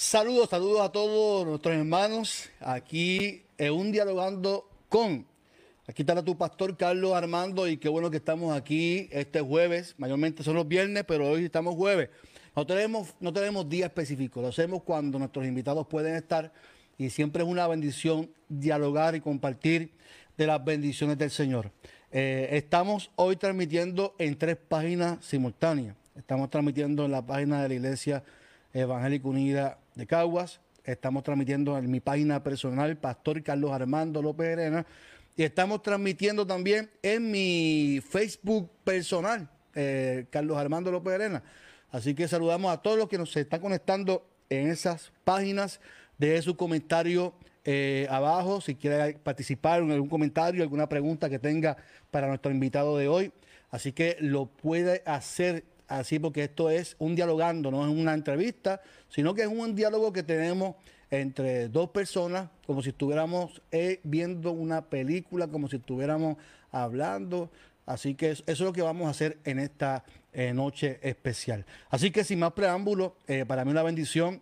Saludos, saludos a todos nuestros hermanos aquí en un dialogando con. Aquí está tu pastor Carlos Armando y qué bueno que estamos aquí este jueves. Mayormente son los viernes, pero hoy estamos jueves. No tenemos, no tenemos día específico, lo hacemos cuando nuestros invitados pueden estar y siempre es una bendición dialogar y compartir de las bendiciones del Señor. Eh, estamos hoy transmitiendo en tres páginas simultáneas. Estamos transmitiendo en la página de la Iglesia Evangélica Unida de Caguas. Estamos transmitiendo en mi página personal, Pastor Carlos Armando López Arena. Y estamos transmitiendo también en mi Facebook personal, eh, Carlos Armando López Arena. Así que saludamos a todos los que nos están conectando en esas páginas. Deje su comentario eh, abajo si quiere participar en algún comentario, alguna pregunta que tenga para nuestro invitado de hoy. Así que lo puede hacer así porque esto es un dialogando, no es una entrevista, sino que es un diálogo que tenemos entre dos personas, como si estuviéramos eh, viendo una película, como si estuviéramos hablando. Así que eso, es lo que vamos a hacer en esta eh, noche especial. Así que sin más preámbulo, eh, para mí una bendición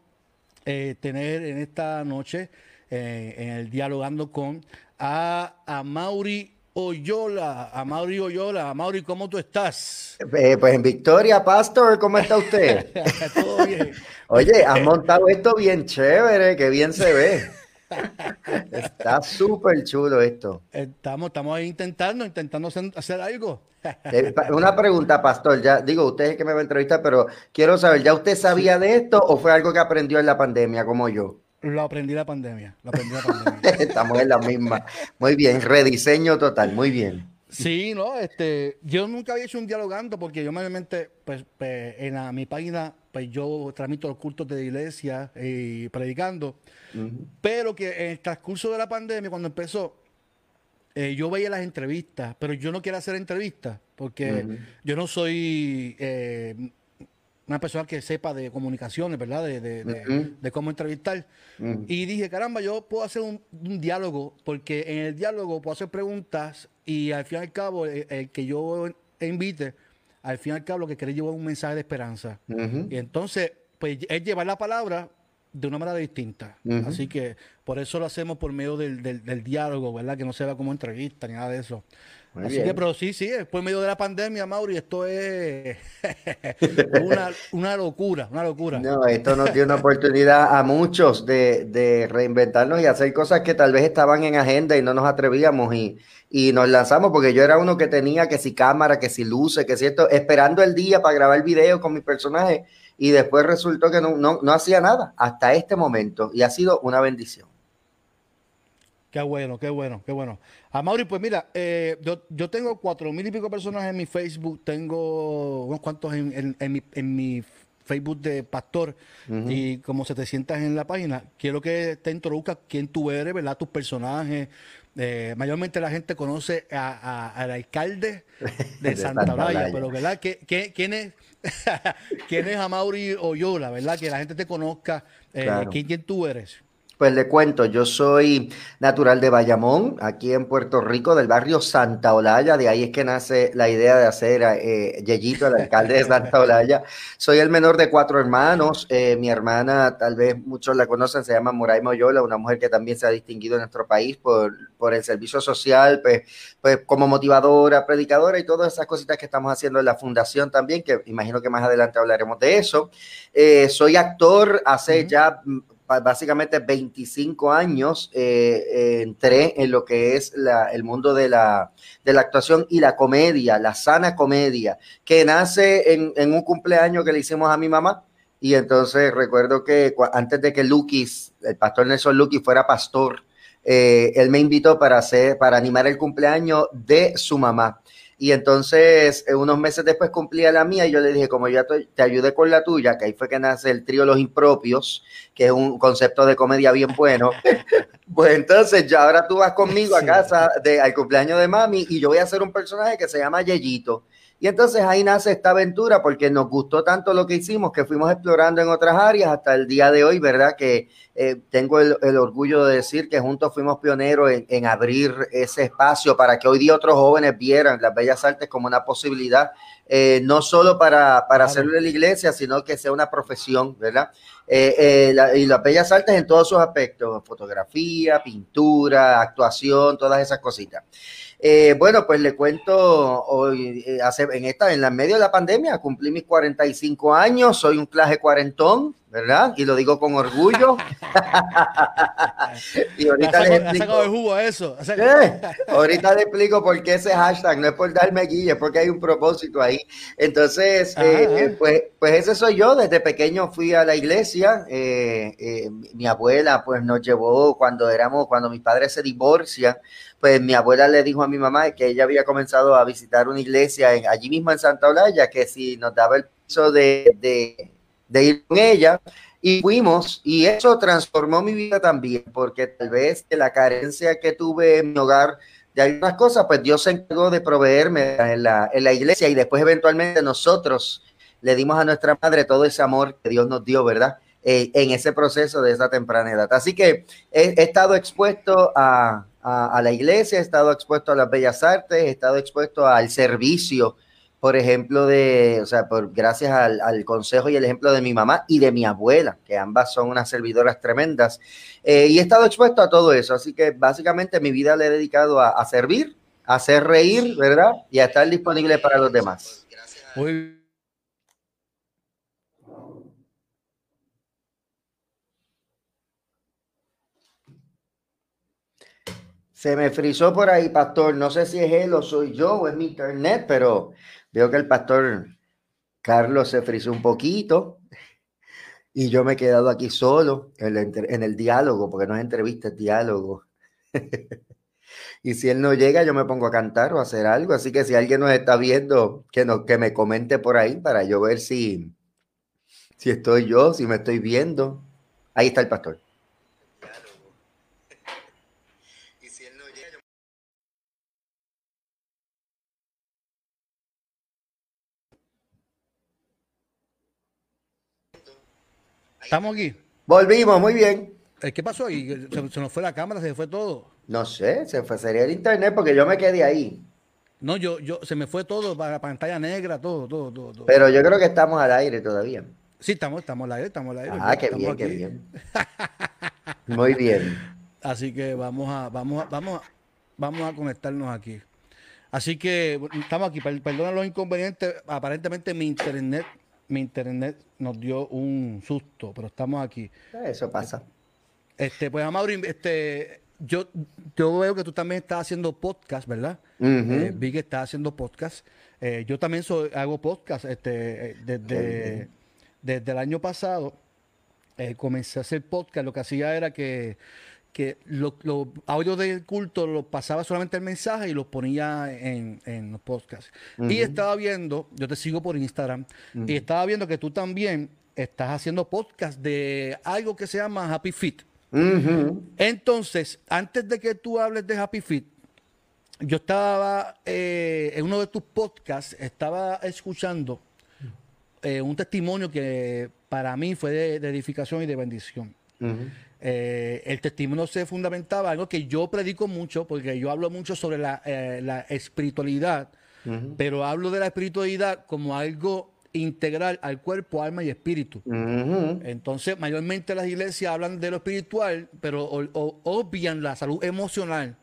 tener en esta noche, en el dialogando con a, a Mauri Oyola, a Mauri Oyola. A Mauri, ¿cómo tú estás? Eh, pues en Victoria, Pastor, ¿cómo está usted? Todo bien. Oye, has montado esto bien chévere, que bien se ve. Está súper chulo esto. Estamos, estamos ahí intentando, intentando hacer algo. Eh, una pregunta, Pastor. Ya digo, usted es el que me va a entrevistar, pero quiero saber, ¿ya usted sabía de esto o fue algo que aprendió en la pandemia como yo? Lo aprendí la pandemia. Lo aprendí la pandemia. Estamos en la misma. Muy bien, rediseño total, muy bien. Sí, no, este, yo nunca había hecho un dialogando porque yo mayormente, pues, pues en mi página, pues yo transmito los cultos de iglesia y predicando, pero que en el transcurso de la pandemia, cuando empezó, eh, yo veía las entrevistas, pero yo no quiero hacer entrevistas porque yo no soy eh, una persona que sepa de comunicaciones, ¿verdad? De, cómo entrevistar. Y dije, caramba, yo puedo hacer un, diálogo, porque en el diálogo puedo hacer preguntas y al fin y al cabo, el, que yo invite, al fin y al cabo lo que quiere llevar un mensaje de esperanza. Y entonces, pues es llevar la palabra de una manera distinta. Así que por eso lo hacemos por medio del, del, diálogo, ¿verdad? Que no se vea como entrevista ni nada de eso. Así que, pero sí, sí, por medio de la pandemia, Mauri, esto es una, locura, una locura. No, esto nos dio una oportunidad a muchos de, reinventarnos y hacer cosas que tal vez estaban en agenda y no nos atrevíamos y, nos lanzamos porque yo era uno que tenía que si cámara, que si luces, que cierto, esperando el día para grabar video con mi personaje y después resultó que no, no hacía nada hasta este momento y ha sido una bendición. Qué bueno, qué bueno, qué bueno. A Mauri, pues mira, eh, yo, tengo cuatro mil y pico personas en mi Facebook, tengo unos cuantos en, mi, Facebook de pastor y como 700 en la página. Quiero que te introduzcas quién tú eres, ¿verdad? Tus personajes. Eh, mayormente la gente conoce al alcalde de, Santa Olaya, pero ¿verdad? quién, es, ¿Quién es Amaury Oyola, verdad? Que la gente te conozca. Eh, ¿quién tú eres? Pues le cuento, yo soy natural de Bayamón, aquí en Puerto Rico, del barrio Santa Olaya, de ahí es que nace la idea de hacer eh, Yeyito, el alcalde de Santa Olaya. Soy el menor de cuatro hermanos, eh, mi hermana, tal vez muchos la conocen, se llama Moray Moyola, una mujer que también se ha distinguido en nuestro país por, por el servicio social, pues, pues como motivadora, predicadora y todas esas cositas que estamos haciendo en la fundación también, que imagino que más adelante hablaremos de eso. Eh, soy actor hace ya básicamente 25 años eh, entré en lo que es el mundo de la, de la, actuación y la comedia, la sana comedia, que nace en, un cumpleaños que le hicimos a mi mamá. Y entonces recuerdo que antes de que Lukis, el pastor Nelson Lukis, fuera pastor, eh, él me invitó para, hacer, para animar el cumpleaños de su mamá. Y entonces, eh, unos meses después cumplía la mía y yo le dije, como ya te, ayudé con la tuya, que ahí fue que nace el trío Los Impropios, que es un concepto de comedia bien bueno. pues entonces, ya ahora tú vas conmigo a casa de, al cumpleaños de mami y yo voy a hacer un personaje que se llama Yeyito. Y entonces ahí nace esta aventura porque nos gustó tanto lo que hicimos que fuimos explorando en otras áreas hasta el día de hoy, ¿verdad? Que eh, tengo el, orgullo de decir que juntos fuimos pioneros en, abrir ese espacio para que hoy día otros jóvenes vieran las bellas artes como una posibilidad, eh, no solo para, para hacerlo en la iglesia, sino que sea una profesión, ¿verdad? Eh, y las bellas artes en todos sus aspectos, fotografía, pintura, actuación, todas esas cositas. Eh, bueno, pues le cuento hoy, eh, hace, en esta, en la medio de la pandemia, cumplí mis 45 años, soy un clase cuarentón, ¿verdad? Y lo digo con orgullo. y ahorita le explico. Jugo eso. ahorita le explico por qué ese hashtag, no es por darme guille, es porque hay un propósito ahí. Entonces, eh, pues, pues ese soy yo, desde pequeño fui a la iglesia, mi abuela pues nos llevó cuando éramos, cuando mis padres se divorcian, pues mi abuela le dijo a mi mamá que ella había comenzado a visitar una iglesia allí mismo en Santa Olaya, que si nos daba el piso de, ir con ella, y fuimos, y eso transformó mi vida también, porque tal vez de la carencia que tuve en mi hogar de algunas cosas, pues Dios se encargó de proveerme en la, en la iglesia y después eventualmente nosotros le dimos a nuestra madre todo ese amor que Dios nos dio, ¿verdad? Eh, en ese proceso de esa temprana edad. Así que he estado expuesto a, a, la iglesia, he estado expuesto a las bellas artes, he estado expuesto al servicio, por ejemplo, de, o sea, por, gracias al, consejo y el ejemplo de mi mamá y de mi abuela, que ambas son unas servidoras tremendas, eh, y he estado expuesto a todo eso. Así que básicamente mi vida le he dedicado a, servir, a hacer reír, ¿verdad? Y a estar disponible para los demás. Muy Se me frizó por ahí, pastor. No sé si es él o soy yo o es mi internet, pero veo que el pastor Carlos se frizó un poquito y yo me he quedado aquí solo en el, diálogo, porque no es entrevista, es diálogo. y si él no llega, yo me pongo a cantar o a hacer algo. Así que si alguien nos está viendo, que, no, que me comente por ahí para yo ver si, si estoy yo, si me estoy viendo. Ahí está el pastor. ¿Estamos aquí? Volvimos, muy bien. Eh, ¿Qué pasó ahí? ¿Se, nos fue la cámara? ¿Se fue todo? No sé, se fue, sería el internet porque yo me quedé ahí. No, yo, yo, se me fue todo para pantalla negra, todo, todo, todo, Pero yo creo que estamos al aire todavía. Sí, estamos, estamos al aire, estamos al aire. Ah, qué bien, qué bien. Muy bien. Así que vamos a, vamos a, vamos a, vamos a conectarnos aquí. Así que estamos aquí. Perdona los inconvenientes. Aparentemente mi internet mi internet nos dio un susto, pero estamos aquí. Eso pasa. Este, pues Amaury, este, yo, yo veo que tú también estás haciendo podcast, ¿verdad? Eh, vi que estás haciendo podcast. Eh, yo también soy, hago podcast este, eh, desde, desde el año pasado. comencé a hacer podcast. Lo que hacía era que que los audios del culto los pasaba solamente el mensaje y los ponía en, los podcasts. Y estaba viendo, yo te sigo por Instagram, y estaba viendo que tú también estás haciendo podcast de algo que se llama Happy Fit. Entonces, antes de que tú hables de Happy Fit, yo estaba eh, en uno de tus podcasts, estaba escuchando eh, un testimonio que para mí fue de, edificación y de bendición. Eh, el testimonio se fundamentaba algo que yo predico mucho, porque yo hablo mucho sobre la, eh, espiritualidad, pero hablo de la espiritualidad como algo integral al cuerpo, alma y espíritu. Entonces, mayormente las iglesias hablan de lo espiritual, pero obvian la salud emocional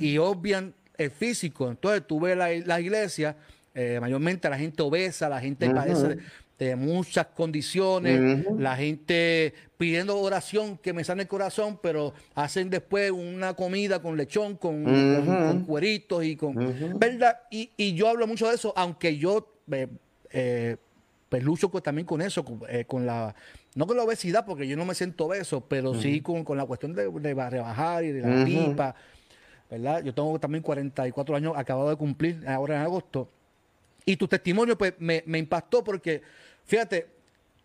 y obvian el físico. Entonces, tú ves la, la iglesia, eh, mayormente la gente obesa, la gente padece de muchas condiciones, la gente pidiendo oración que me sane el corazón, pero hacen después una comida con lechón, con, cueritos y con... ¿Verdad? Y, yo hablo mucho de eso, aunque yo eh, eh pues lucho también con eso, eh, con, la... No con la obesidad, porque yo no me siento obeso, pero sí con, la cuestión de, rebajar y de la pipa, ¿verdad? Yo tengo también 44 años, acabado de cumplir ahora en agosto. Y tu testimonio pues me, me impactó porque Fíjate,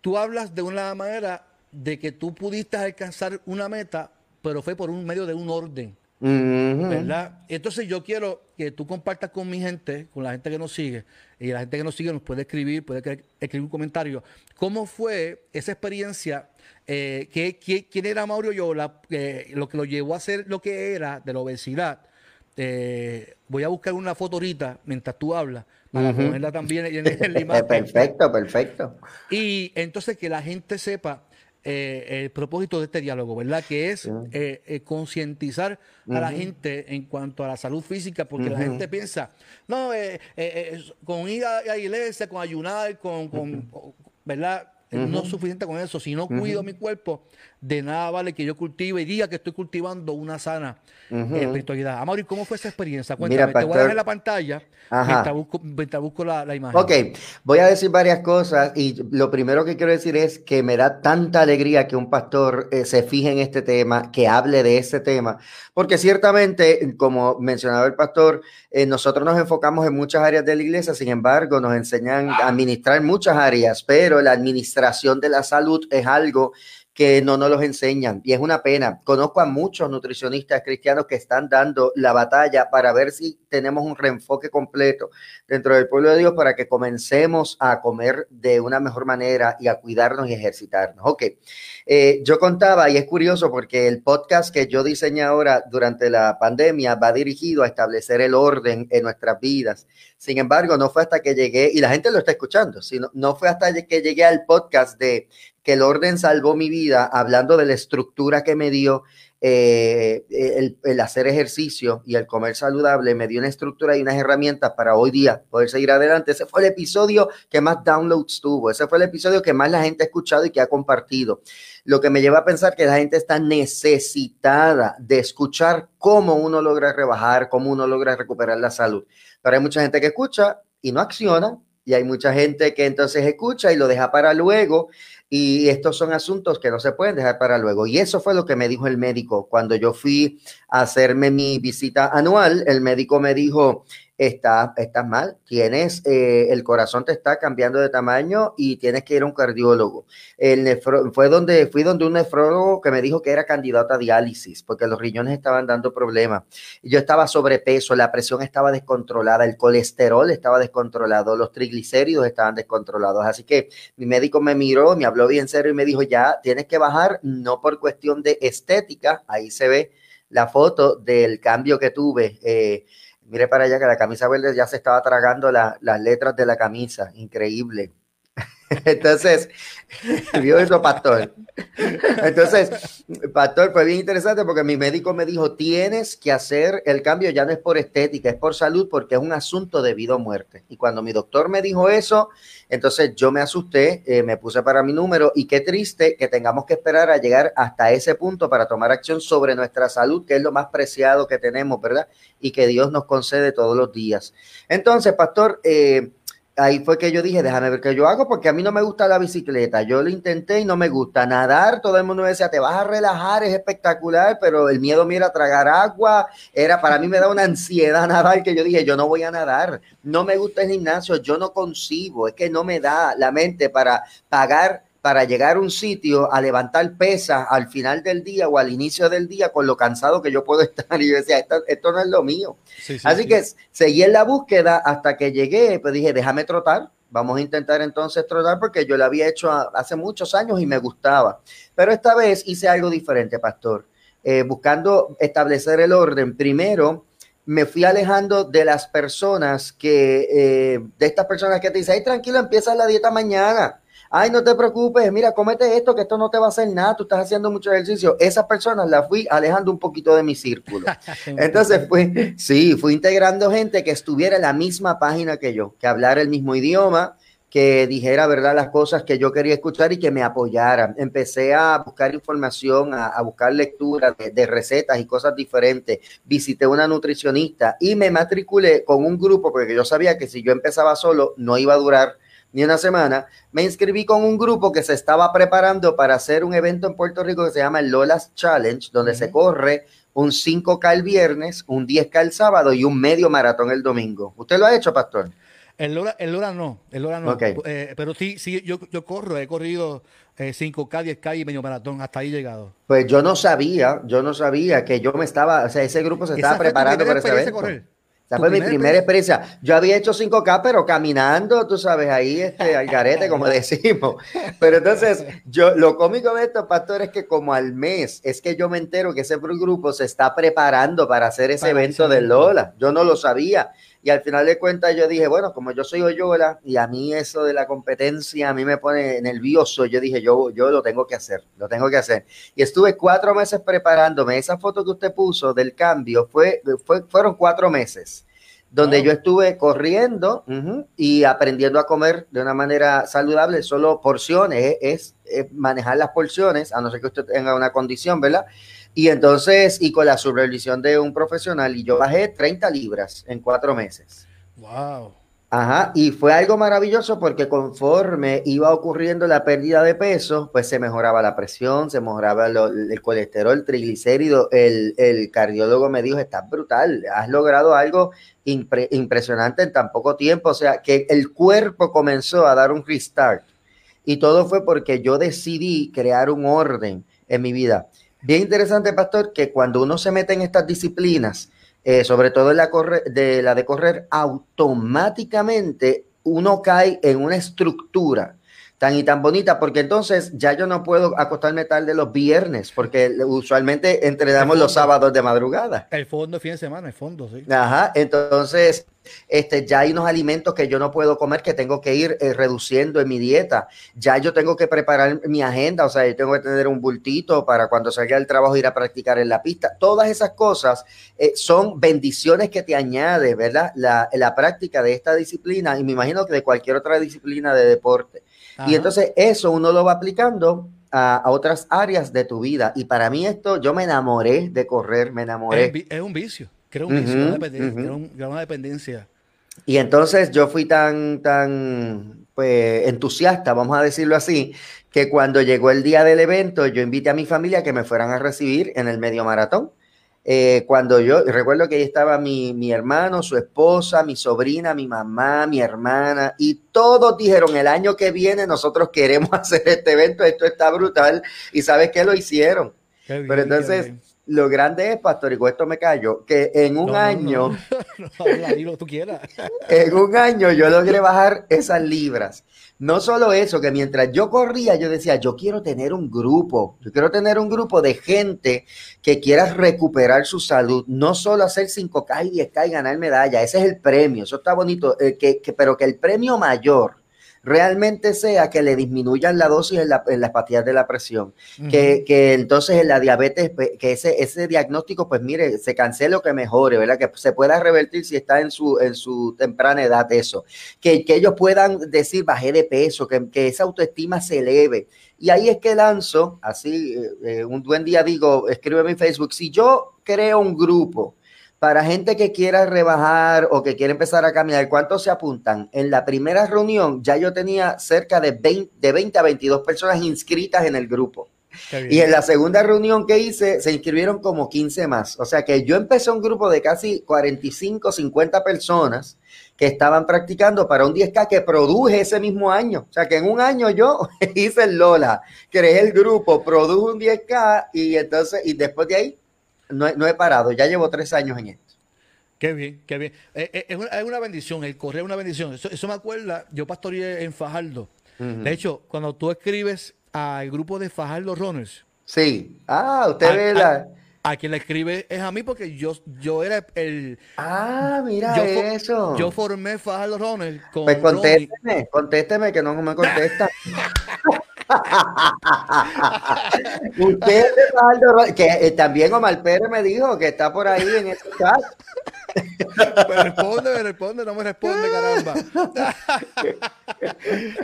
tú hablas de una manera de que tú pudiste alcanzar una meta, pero fue por un medio de un orden. ¿Verdad? Entonces yo quiero que tú compartas con mi gente, con la gente que nos sigue, y la gente que nos sigue nos puede escribir, puede escribir un comentario. ¿Cómo fue esa experiencia? Eh, ¿Quién era Mauro Yola? Eh, lo que lo llevó a ser lo que era de la obesidad. Eh, voy a buscar una foto ahorita mientras tú hablas para ponerla también en, en la imagen. perfecto, perfecto. Y entonces que la gente sepa eh, el propósito de este diálogo, ¿verdad? Que es eh, eh, concientizar a la gente en cuanto a la salud física, porque la gente piensa, no, con ir a, la iglesia, con ayunar, con, con ¿verdad? No es suficiente con eso. Si no cuido mi cuerpo, de nada vale que yo cultive y diga que estoy cultivando una sana espiritualidad. Amaury, ¿cómo fue esa experiencia? Cuéntame, te voy a dejar la pantalla mientras busco, la, imagen. Ok, voy a decir varias cosas y lo primero que quiero decir es que me da tanta alegría que un pastor eh, se fije en este tema, que hable de este tema, porque ciertamente, como mencionaba el pastor, eh, nosotros nos enfocamos en muchas áreas de la iglesia, sin embargo, nos enseñan a administrar muchas áreas, pero la administración de la salud es algo que no nos los enseñan y es una pena. Conozco a muchos nutricionistas cristianos que están dando la batalla para ver si tenemos un reenfoque completo dentro del pueblo de Dios para que comencemos a comer de una mejor manera y a cuidarnos y ejercitarnos. Ok, eh, yo contaba y es curioso porque el podcast que yo diseñé ahora durante la pandemia va dirigido a establecer el orden en nuestras vidas. Sin embargo, no fue hasta que llegué, y la gente lo está escuchando, sino no fue hasta que llegué al podcast de que el orden salvó mi vida, hablando de la estructura que me dio eh, el, hacer ejercicio y el comer saludable, me dio una estructura y unas herramientas para hoy día poder seguir adelante. Ese fue el episodio que más downloads tuvo, ese fue el episodio que más la gente ha escuchado y que ha compartido. Lo que me lleva a pensar que la gente está necesitada de escuchar cómo uno logra rebajar, cómo uno logra recuperar la salud. Pero hay mucha gente que escucha y no acciona, y hay mucha gente que entonces escucha y lo deja para luego y estos son asuntos que no se pueden dejar para luego. Y eso fue lo que me dijo el médico cuando yo fui a hacerme mi visita anual. El médico me dijo, está, estás mal, tienes, eh, el corazón te está cambiando de tamaño y tienes que ir a un cardiólogo. El fue donde, fui donde un nefrólogo que me dijo que era candidato a diálisis porque los riñones estaban dando problemas. Yo estaba sobrepeso, la presión estaba descontrolada, el colesterol estaba descontrolado, los triglicéridos estaban descontrolados. Así que mi médico me miró, me habló bien serio y me dijo, ya tienes que bajar, no por cuestión de estética, ahí se ve la foto del cambio que tuve. Eh, Mire para allá que la camisa verde ya se estaba tragando las letras de la camisa. Increíble. Entonces, vio eso, pastor. Entonces, pastor, fue bien interesante porque mi médico me dijo, tienes que hacer el cambio, ya no es por estética, es por salud, porque es un asunto de vida o muerte. Y cuando mi doctor me dijo eso, entonces yo me asusté, eh, me puse para mi número y qué triste que tengamos que esperar a llegar hasta ese punto para tomar acción sobre nuestra salud, que es lo más preciado que tenemos, ¿verdad? Y que Dios nos concede todos los días. Entonces, pastor, eh, ahí fue que yo dije, déjame ver qué yo hago, porque a mí no me gusta la bicicleta. Yo lo intenté y no me gusta. Nadar, todo el mundo me decía, te vas a relajar, es espectacular, pero el miedo mira tragar agua, era para mí me da una ansiedad nadar que yo dije, yo no voy a nadar. No me gusta el gimnasio, yo no concibo, es que no me da la mente para pagar para llegar a un sitio a levantar pesas al final del día o al inicio del día con lo cansado que yo puedo estar. Y yo decía, esto, no es lo mío. Así que seguí en la búsqueda hasta que llegué, pues dije, déjame trotar. Vamos a intentar entonces trotar porque yo lo había hecho hace muchos años y me gustaba. Pero esta vez hice algo diferente, pastor. Eh, buscando establecer el orden. Primero, me fui alejando de las personas que, eh, de estas personas que te dicen, ay, tranquilo, empieza la dieta mañana ay, no te preocupes, mira, cómete esto, que esto no te va a hacer nada, tú estás haciendo mucho ejercicio. Esas personas las fui alejando un poquito de mi círculo. Entonces, fui, sí, fui integrando gente que estuviera en la misma página que yo, que hablara el mismo idioma, que dijera, ¿verdad?, las cosas que yo quería escuchar y que me apoyaran. Empecé a buscar información, a, buscar lectura de, de, recetas y cosas diferentes. Visité una nutricionista y me matriculé con un grupo porque yo sabía que si yo empezaba solo no iba a durar ni una semana, me inscribí con un grupo que se estaba preparando para hacer un evento en Puerto Rico que se llama el Lolas Challenge, donde se corre un 5K el viernes, un 10K el sábado y un medio maratón el domingo. ¿Usted lo ha hecho, pastor? El Lora, el Lora no, el Lora no. Eh, pero sí, sí, yo, yo corro, he corrido 5K, 10K y medio maratón, hasta ahí llegado. Pues yo no sabía, yo no sabía que yo me estaba, o sea, ese grupo se estaba preparando para ese evento. Esa fue mi primera experiencia. Yo había hecho 5K, pero caminando, tú sabes, ahí este, al garete, como decimos. Pero entonces, yo, lo cómico de esto, pastor, es que como al mes, es que yo me entero que ese grupo se está preparando para hacer ese evento de Lola. Yo no lo sabía. Y al final de cuentas yo dije, bueno, como yo soy Oyola y a mí eso de la competencia a mí me pone nervioso, yo dije, yo, yo lo tengo que hacer, lo tengo que hacer. Y estuve cuatro meses preparándome. Esa foto que usted puso del cambio fue, fue fueron cuatro meses donde yo estuve corriendo y aprendiendo a comer de una manera saludable, solo porciones, es, es, manejar las porciones, a no ser que usted tenga una condición, ¿verdad? Y entonces, y con la supervisión de un profesional, y yo bajé 30 libras en cuatro meses. ¡Wow! Ajá, y fue algo maravilloso porque conforme iba ocurriendo la pérdida de peso, pues se mejoraba la presión, se mejoraba el colesterol, el triglicérido. El, el, cardiólogo me dijo, estás brutal, has logrado algo impresionante en tan poco tiempo. O sea, que el cuerpo comenzó a dar un restart. Y todo fue porque yo decidí crear un orden en mi vida. Bien interesante, pastor, que cuando uno se mete en estas disciplinas, eh, sobre todo en la, de, la de correr, automáticamente uno cae en una estructura tan y tan bonita, porque entonces ya yo no puedo acostarme tarde los viernes, porque usualmente entrenamos los sábados de madrugada. El fondo, fin de semana, el fondo, sí. Ajá, entonces este, ya hay unos alimentos que yo no puedo comer, que tengo que ir eh, reduciendo en mi dieta. Ya yo tengo que preparar mi agenda, o sea, yo tengo que tener un bultito para cuando salga del trabajo ir a practicar en la pista. Todas esas cosas eh, son bendiciones que te añade, ¿verdad? La, la práctica de esta disciplina y me imagino que de cualquier otra disciplina de deporte. Y entonces eso uno lo va aplicando a, otras áreas de tu vida. Y para mí esto, yo me enamoré de correr, me enamoré. Es, un vicio, creo un vicio, una, dependencia, Y entonces yo fui tan, tan, pues, entusiasta, vamos a decirlo así, que cuando llegó el día del evento, yo invité a mi familia que me fueran a recibir en el medio maratón. Eh, cuando yo recuerdo que ahí estaba mi, mi, hermano, su esposa, mi sobrina, mi mamá, mi hermana, y todos dijeron, el año que viene nosotros queremos hacer este evento, esto está brutal, y sabes que lo hicieron. Pero entonces, lo grande es, Pastorico, esto me callo, que en un año, en un año yo logré bajar esas libras. No solo eso, que mientras yo corría, yo decía, yo quiero tener un grupo, yo quiero tener un grupo de gente que quiera recuperar su salud, no solo hacer 5K y 10K y ganar medalla, ese es el premio, eso está bonito, eh, que, pero que el premio mayor realmente sea que le disminuyan la dosis en, la, en las pastillas de la presión, que, que, entonces en la diabetes, pues, que ese, ese diagnóstico, pues mire, se cancele o que mejore, ¿verdad? Que se pueda revertir si está en su, en su temprana edad eso, que, que ellos puedan decir bajé de peso, que, que esa autoestima se eleve. Y ahí es que lanzo, así, eh, eh, un buen día digo, escribe en mi Facebook, si yo creo un grupo, para gente que quiera rebajar o que quiera empezar a caminar, ¿cuántos se apuntan? En la primera reunión ya yo tenía cerca de 20, de 20 a 22 personas inscritas en el grupo. Y en la segunda reunión que hice, se inscribieron como 15 más. O sea que yo empecé un grupo de casi 45, 50 personas que estaban practicando para un 10K que produje ese mismo año. O sea que en un año yo hice el Lola, creé el grupo, produjo un 10K y entonces, y después de ahí no, he parado, ya llevo tres años en esto. Qué bien, qué bien. Eh, eh, es, una, bendición, el correr es una bendición. Eso, me acuerda, yo pastoreé en Fajardo. De hecho, cuando tú escribes al grupo de Fajardo Runners. Sí. Ah, usted ve la... A, quien le escribe es a mí porque yo, yo era el... Ah, mira eso. Yo formé Fajardo Runners con... Pues contésteme, contésteme que no me contesta. Usted, que eh, también Omar Pérez me dijo que está por ahí en ese chat. Me responde, me responde, no me responde, caramba.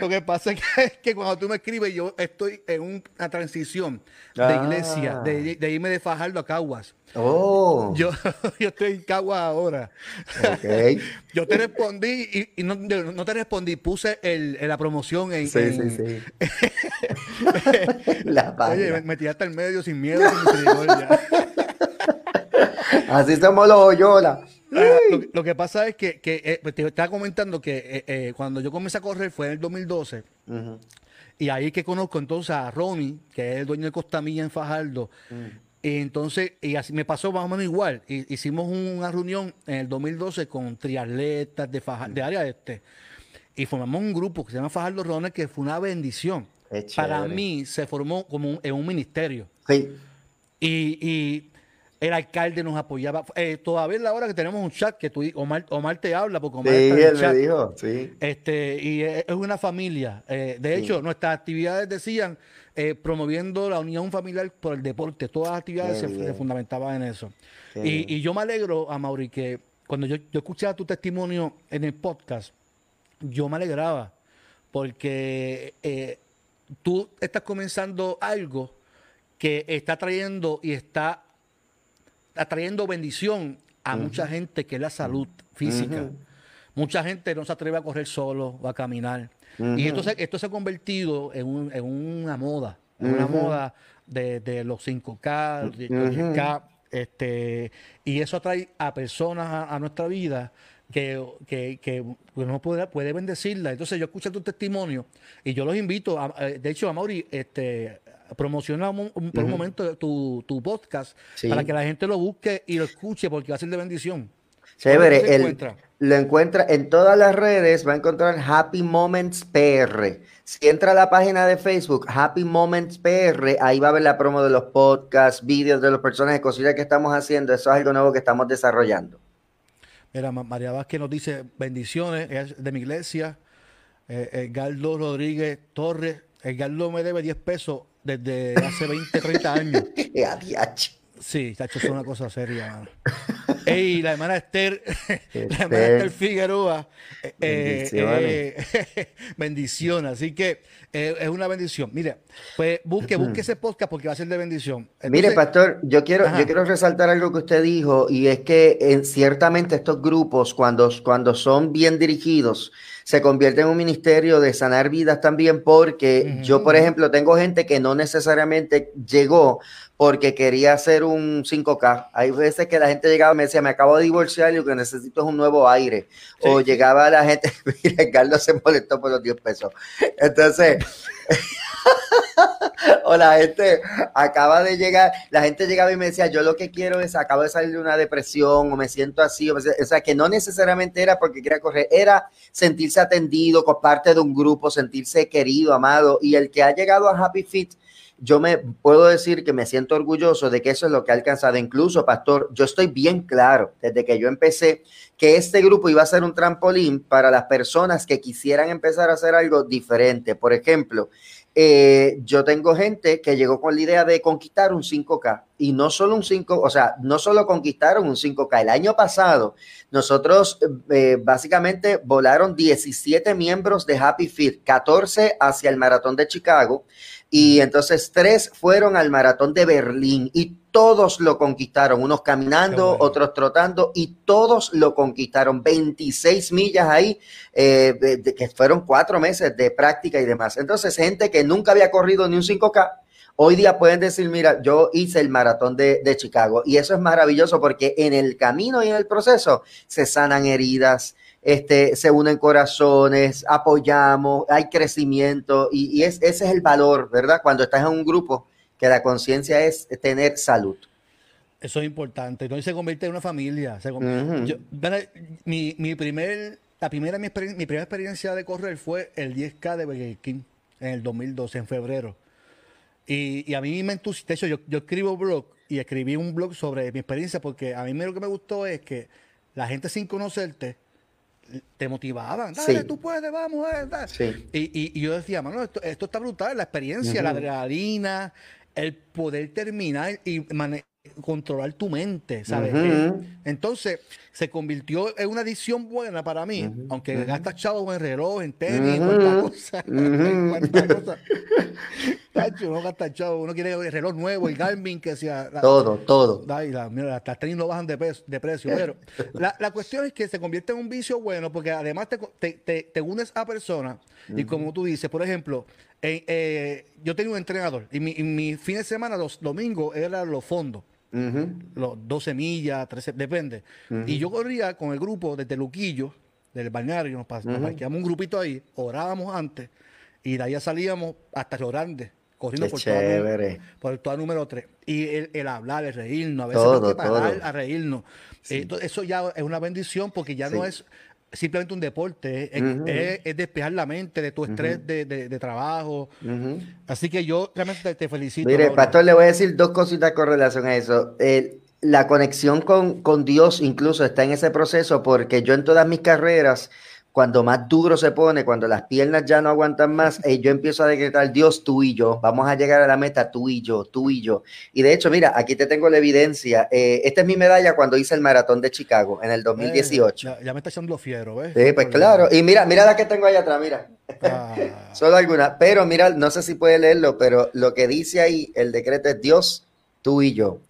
Lo que pasa es que, cuando tú me escribes, yo estoy en una transición de iglesia, de, de irme de Fajardo a Caguas. Oh. Yo, yo estoy en Cagua ahora. Okay. yo te respondí y, no, no, te respondí, puse el, la promoción en. Sí, sí, sí. la Oye, me, tiraste al medio sin miedo, sin. Así somos los Oyola. Lo, que pasa es que, que pues, te estaba comentando que cuando yo comencé a correr fue en el 2012. Y ahí que conozco entonces a Ronnie, que es el dueño de Costamilla en Fajardo. Y entonces, y así me pasó más o menos igual. Hicimos una reunión en el 2012 con triatletas de, de área este. Y formamos un grupo que se llama Fajardo Rones, que fue una bendición. Para mí se formó como en un ministerio. Sí. Y, el alcalde nos apoyaba. Eh, todavía es la hora que tenemos un chat que tú, Omar, Omar te habla, porque Omar sí, él me dijo, sí. Este, y es, una familia. Eh, de hecho, nuestras actividades decían eh, promoviendo la unión familiar por el deporte. Todas las actividades se, fundamentaban en eso. Y, yo me alegro, a Mauri, que cuando yo, yo escuchaba tu testimonio en el podcast, yo me alegraba porque tú estás comenzando algo que está trayendo y está atrayendo bendición a mucha gente que es la salud física. Mucha gente no se atreve a correr solo o a caminar. Y entonces esto se ha convertido en, una moda, en una moda de, los 5K, de 10K, este, y eso atrae a personas a nuestra vida que, que, que uno puede, puede bendecirla. Entonces yo escuché tu testimonio y yo los invito, a, eh, de hecho, a Mauri, este, promocionamos por un momento tu, tu podcast para que la gente lo busque y lo escuche porque va a ser de bendición. Chévere, encuentra? lo encuentra en todas las redes, va a encontrar Happy Moments PR. Si entra a la página de Facebook, Happy Moments PR, ahí va a ver la promo de los podcasts, vídeos de los personajes, cositas que estamos haciendo. Eso es algo nuevo que estamos desarrollando. Mira, María Vázquez nos dice bendiciones, es de mi iglesia. Eh, Edgardo Rodríguez Torres, Edgardo me debe 10 pesos desde hace 20, 30 años. Sí, chacho, es una cosa seria, mano. Ey, la hermana Esther, la hermana Esther Figueroa, eh, eh, bendición. Así que eh, es una bendición. Mire, pues busque, busque ese podcast porque va a ser de bendición. Mire, pastor, yo quiero, yo quiero resaltar algo que usted dijo y es que ciertamente estos grupos, cuando, cuando son bien dirigidos, se convierte en un ministerio de sanar vidas también porque yo, por ejemplo, tengo gente que no necesariamente llegó porque quería hacer un 5K. Hay veces que la gente llegaba y me decía, me acabo de divorciar y lo que necesito es un nuevo aire. O llegaba la gente, mira, Carlos se molestó por los 10 pesos. Entonces... o la gente acaba de llegar, la gente llegaba y me decía, yo lo que quiero es, acabo de salir de una depresión o me siento así, o, sea, que no necesariamente era porque quería correr, era sentirse atendido parte de un grupo, sentirse querido, amado, y el que ha llegado a Happy Fit, yo me puedo decir que me siento orgulloso de que eso es lo que ha alcanzado. Incluso, pastor, yo estoy bien claro desde que yo empecé que este grupo iba a ser un trampolín para las personas que quisieran empezar a hacer algo diferente. Por ejemplo, eh, yo tengo gente que llegó con la idea de conquistar un 5K y no solo un 5, o sea, no solo conquistaron un 5K. El año pasado nosotros eh, básicamente volaron 17 miembros de Happy Fit, 14 hacia el maratón de Chicago y entonces tres fueron al maratón de Berlín y todos lo conquistaron, unos caminando, otros trotando y todos lo conquistaron. 26 millas ahí, eh, que fueron cuatro meses de práctica y demás. Entonces, gente que nunca había corrido ni un 5K, hoy día pueden decir, mira, yo hice el maratón de, de Chicago y eso es maravilloso porque en el camino y en el proceso se sanan heridas, este, se unen corazones, apoyamos, hay crecimiento y, es, ese es el valor, ¿verdad? Cuando estás en un grupo, que la conciencia es tener salud. Eso es importante, no se convierte en una familia. mi, primer, la primera, mi, primera experiencia de correr fue el 10K de Burger King en el 2012, en febrero. Y, a mí me entusiasmó, yo, yo escribo blog y escribí un blog sobre mi experiencia porque a mí lo que me gustó es que la gente sin conocerte te motivaban. Dale, tú puedes, vamos. Eh, y, y, yo decía, mano, esto, esto está brutal, la experiencia, la adrenalina, el poder terminar y controlar tu mente, ¿sabes? Entonces, se convirtió en una edición buena para mí, aunque gastas chavo en reloj, en tenis, cosas. uno gasta chavo, uno quiere el reloj nuevo, el Garmin que sea. todo, todo. la, mira, las tenis no bajan de, de precio. Pero la, la, cuestión es que se convierte en un vicio bueno porque además te, te, te, unes a personas y como tú dices, por ejemplo, eh, yo tenía un entrenador y mi, mi fin de semana, los domingos, era los fondos. Los 12 millas, 13, depende. Y yo corría con el grupo de Teluquillo, del balneario, nos, parqueamos un grupito ahí, orábamos antes y de ahí salíamos hasta Río Grande, corriendo por. Toda, por todo número 3. Y el, hablar, el reírnos, a veces todo, que parar a reírnos. eso ya es una bendición porque ya no es simplemente un deporte, es, despejar la mente de tu estrés de, trabajo. Así que yo realmente te, felicito. Mire, Pastor, le voy a decir dos cositas con relación a eso. la conexión con, con Dios incluso está en ese proceso porque yo en todas mis carreras cuando más duro se pone, cuando las piernas ya no aguantan más, eh, yo empiezo a decretar, Dios, tú y yo, vamos a llegar a la meta, tú y yo, tú y yo. Y de hecho, mira, aquí te tengo la evidencia. Eh, esta es mi medalla cuando hice el maratón de Chicago en el 2018. Eh, ya, me está echando fiero, ¿ves? Sí, pues claro. Y mira, mira la que tengo allá atrás, mira. Ah. Solo alguna. Pero mira, no sé si puede leerlo, pero lo que dice ahí, el decreto es Dios, tú y yo.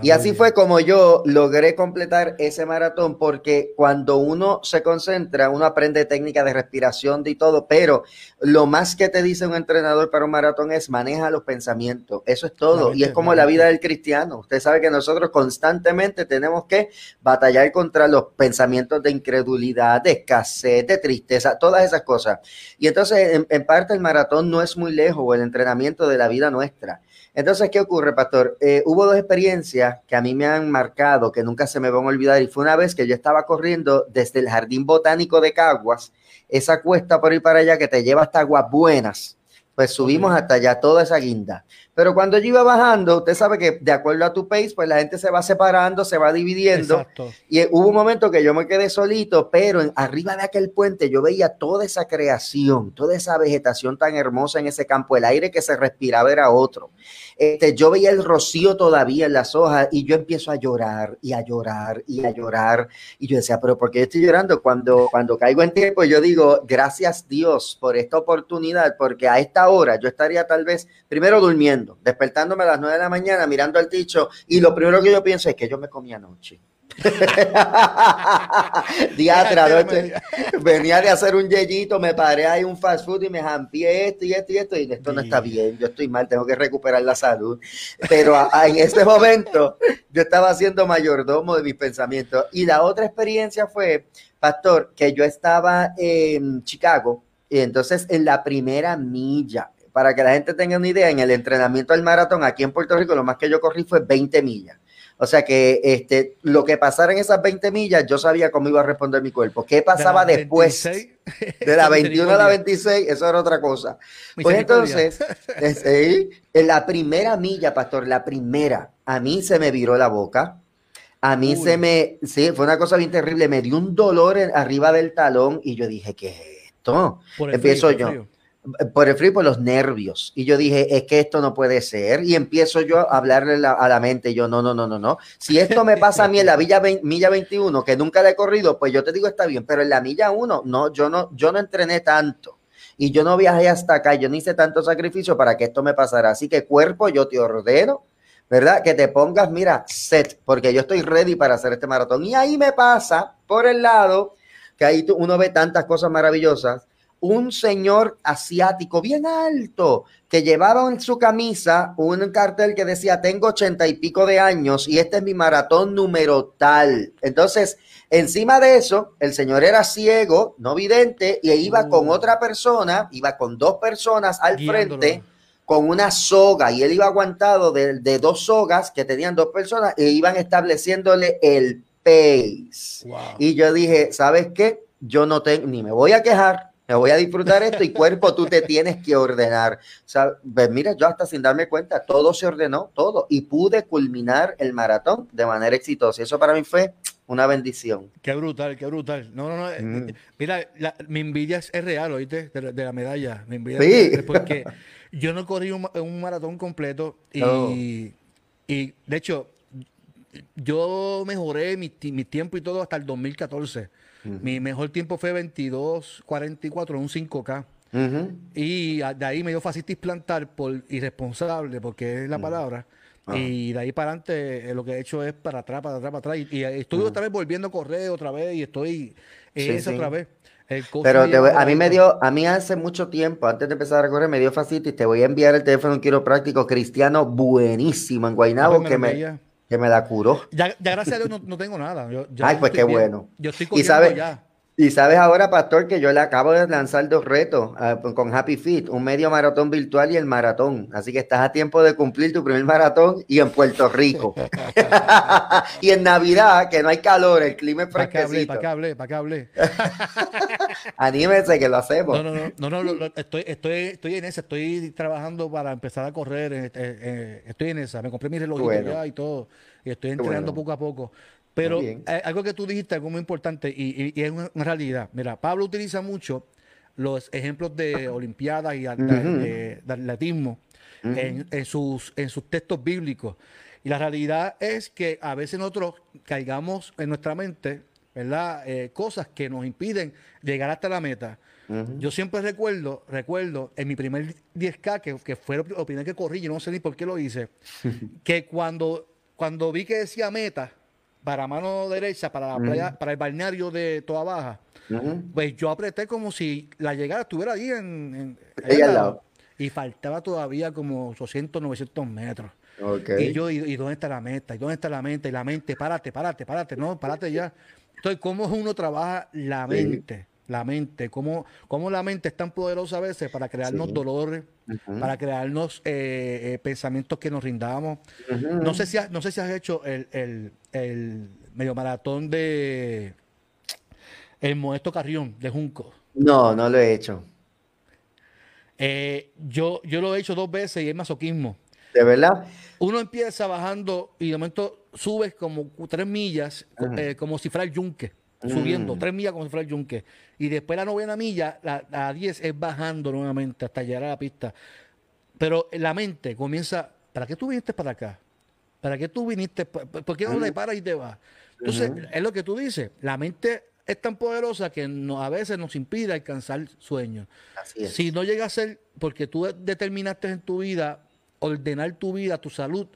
Y así fue como yo logré completar ese maratón, porque cuando uno se concentra, uno aprende técnica de respiración y todo, pero lo más que te dice un entrenador para un maratón es maneja los pensamientos. Eso es todo. y es como la vida del cristiano. Usted sabe que nosotros constantemente tenemos que batallar contra los pensamientos de incredulidad, de escasez, de tristeza, todas esas cosas. Y entonces, en, parte, el maratón no es muy lejos, el entrenamiento de la vida nuestra. Entonces, ¿qué ocurre, pastor? Eh, hubo dos experiencias que a mí me han marcado, que nunca se me van a olvidar, y fue una vez que yo estaba corriendo desde el Jardín Botánico de Caguas, esa cuesta por ahí para allá que te lleva hasta Aguas Buenas, pues subimos hasta allá toda esa guinda. Pero cuando yo iba bajando, usted sabe que de acuerdo a tu pace, pues la gente se va separando, se va dividiendo. Y hubo un momento que yo me quedé solito, pero en, arriba de aquel puente yo veía toda esa creación, toda esa vegetación tan hermosa en ese campo, el aire que se respiraba era otro. Este, yo veía el rocío todavía en las hojas y yo empiezo a llorar y a llorar y a llorar. Y yo decía, pero ¿por qué estoy llorando? Cuando, cuando caigo en tiempo, yo digo, gracias Dios por esta oportunidad, porque a esta hora yo estaría tal vez primero durmiendo despertándome a las 9 de la mañana, mirando al techo, y lo primero que yo pienso es que yo me comí anoche. Diatra, noche, venía de hacer un yeyito, me paré ahí un fast food y me jampié esto y esto y esto, y esto no está bien, yo estoy mal, tengo que recuperar la salud. Pero en ese momento yo estaba haciendo mayordomo de mis pensamientos. Y la otra experiencia fue, pastor, que yo estaba en Chicago, y entonces en la primera milla, para que la gente tenga una idea, en el entrenamiento del maratón aquí en Puerto Rico, lo más que yo corrí fue 20 millas. O sea que este, lo que pasara en esas 20 millas, yo sabía cómo iba a responder mi cuerpo. ¿Qué pasaba después? de la 21 a la 26, eso era otra cosa. Pues entonces, en la primera milla, pastor, la primera, a mí se me viró la boca. A mí se me, sí, fue una cosa bien terrible. Me dio un dolor arriba del talón y yo dije, ¿qué es esto? Empiezo yo por el frío, por los nervios. Y yo dije, es que esto no puede ser. Y empiezo yo a hablarle a la mente. Yo, no, no, no, no, no. Si esto me pasa a mí en la Villa milla 21, que nunca la he corrido, pues yo te digo, está bien. Pero en la milla 1, no, yo no, yo no entrené tanto. Y yo no viajé hasta acá. Yo no hice tanto sacrificio para que esto me pasara. Así que cuerpo, yo te ordeno, ¿verdad? Que te pongas, mira, set, porque yo estoy ready para hacer este maratón. Y ahí me pasa por el lado que ahí uno ve tantas cosas maravillosas un señor asiático bien alto que llevaba en su camisa un cartel que decía tengo ochenta y pico de años y este es mi maratón número tal. Entonces, encima de eso, el señor era ciego, no vidente, y iba con uh. otra persona, iba con dos personas al frente con una soga y él iba aguantado de, dos sogas que tenían dos personas e iban estableciéndole el pace. Y yo dije, ¿sabes qué? Yo no tengo, ni me voy a quejar, me voy a disfrutar esto y cuerpo tú te tienes que ordenar. O sea, pues mira, yo hasta sin darme cuenta, todo se ordenó, todo, y pude culminar el maratón de manera exitosa. Y eso para mí fue una bendición. Qué brutal, qué brutal. No, no, no. Eh, mm. Mira, mi envidia es, real, ¿oíste? De, la medalla. Mi envidia sí. porque yo no corrí un, maratón completo y, y, de hecho, yo mejoré mi, mi tiempo y todo hasta el 2014 mi mejor tiempo fue 22.44 en un 5K. Y de ahí me dio fascitis plantar por irresponsable, porque es la palabra. Y de ahí para adelante eh, lo que he hecho es para atrás, para atrás, para atrás. Y, estoy otra vez volviendo a correr otra vez y estoy es otra vez. Pero a mí me dio, a mí hace mucho tiempo, antes de empezar a correr, me dio fascitis. Te voy a enviar el teléfono quiropráctico cristiano buenísimo en Guaynabo que me, que me la curó. Ya, gracias a Dios no, no tengo nada. Ay, pues qué bueno. Yo estoy corriendo ya. Y sabes ahora, Pastor, que yo le acabo de lanzar dos retos ah, con Happy Fit, un medio maratón virtual y el maratón. Así que estás a tiempo de cumplir tu primer maratón y en Puerto Rico. y en Navidad, que no hay calor, el clima es fresquecito. ¿Para qué hablé? ¿Para qué hablé? Anímese que lo hacemos. No, no, no, no, estoy, estoy, estoy en esa, estoy trabajando para empezar a correr. Eh, eh, estoy en esa, me compré mi reloj y todo. Y estoy entrenando poco a poco. Pero eh, algo que tú dijiste, algo muy importante, y, es una, realidad. Mira, Pablo utiliza mucho los ejemplos de Olimpiadas y de, atletismo en, sus, en sus textos bíblicos. Y la realidad es que a veces nosotros caigamos en nuestra mente, ¿verdad? Eh, cosas que nos impiden llegar hasta la meta. Yo siempre recuerdo, recuerdo en mi primer 10K, que, que fue lo primero que corrí, yo no sé ni por qué lo hice, que cuando, cuando vi que decía meta, para mano derecha, para la playa, para el balneario de Toda Baja, pues yo apreté como si la llegada estuviera ahí en, ahí al lado. Y faltaba todavía como 800, 900 metros. Y yo, y, dónde está la meta? ¿Y dónde está la meta? Y la mente, párate, párate, párate, no, párate ya. Entonces, ¿cómo uno trabaja la mente? La mente, ¿Cómo, cómo la mente es tan poderosa a veces para crearnos dolores, para crearnos eh, eh, pensamientos que nos rindamos. no, sé si no sé si has hecho el, el medio maratón de el Modesto Carrión de Junco. No, no lo he hecho. Eh, yo, yo lo he hecho dos veces y es masoquismo. ¿De verdad? Uno empieza bajando y de momento subes como tres millas, eh, como si fuera el yunque, subiendo, mm. tres millas como si fuera el yunque. Y después la novena milla, la, la diez, es bajando nuevamente hasta llegar a la pista. Pero la mente comienza, ¿para qué tú viniste para acá? ¿Para qué tú viniste? ¿Por qué no le paras y te vas? Entonces, es lo que tú dices. La mente es tan poderosa que a veces nos impide alcanzar sueños. Si no llega a ser porque tú determinaste en tu vida ordenar tu vida, tu salud,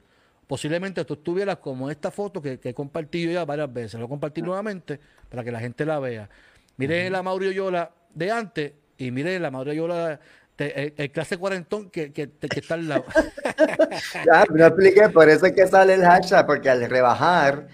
posiblemente tú estuvieras como esta foto que, he compartido ya varias veces. Lo compartí nuevamente para que la gente la vea. Miren la Mauricio Yola de antes y miren la Mauricio Yola el, clase cuarentón que, que, que, está al lado. ya, no expliqué, por eso es que sale el hashtag, porque al rebajar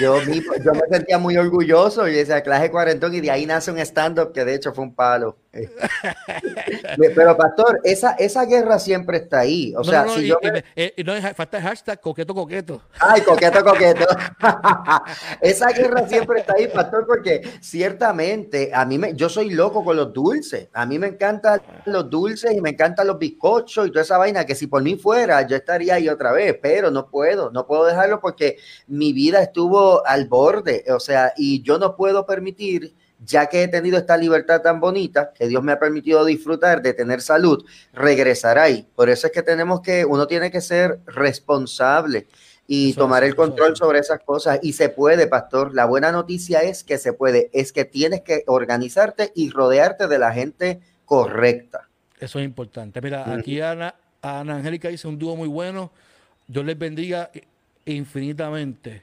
yo, yo me sentía muy orgulloso y decía clase cuarentón y de ahí nace un stand-up que de hecho fue un palo. Pero pastor, esa, esa guerra siempre está ahí. O sea, si yo eh, no, falta el hashtag coqueto coqueto. Ay, coqueto coqueto. esa guerra siempre está ahí, pastor, porque ciertamente a mí me, yo soy loco con los dulces. A mí me encantan los dulces y me encantan los bizcochos y toda esa vaina que si por mí fuera yo estaría ahí otra vez, pero no puedo, no puedo dejarlo porque mi vida estuvo al borde, o sea, y yo no puedo permitir, ya que he tenido esta libertad tan bonita, que Dios me ha permitido disfrutar de tener salud, regresar ahí. Por eso es que tenemos que, uno tiene que ser responsable y tomar el control sobre esas cosas. Y se puede, pastor. La buena noticia es que se puede, es que tienes que organizarte y rodearte de la gente correcta. Eso es importante. Mira, aquí Ana, Ana Angélica dice un dúo muy bueno. Dios les bendiga infinitamente.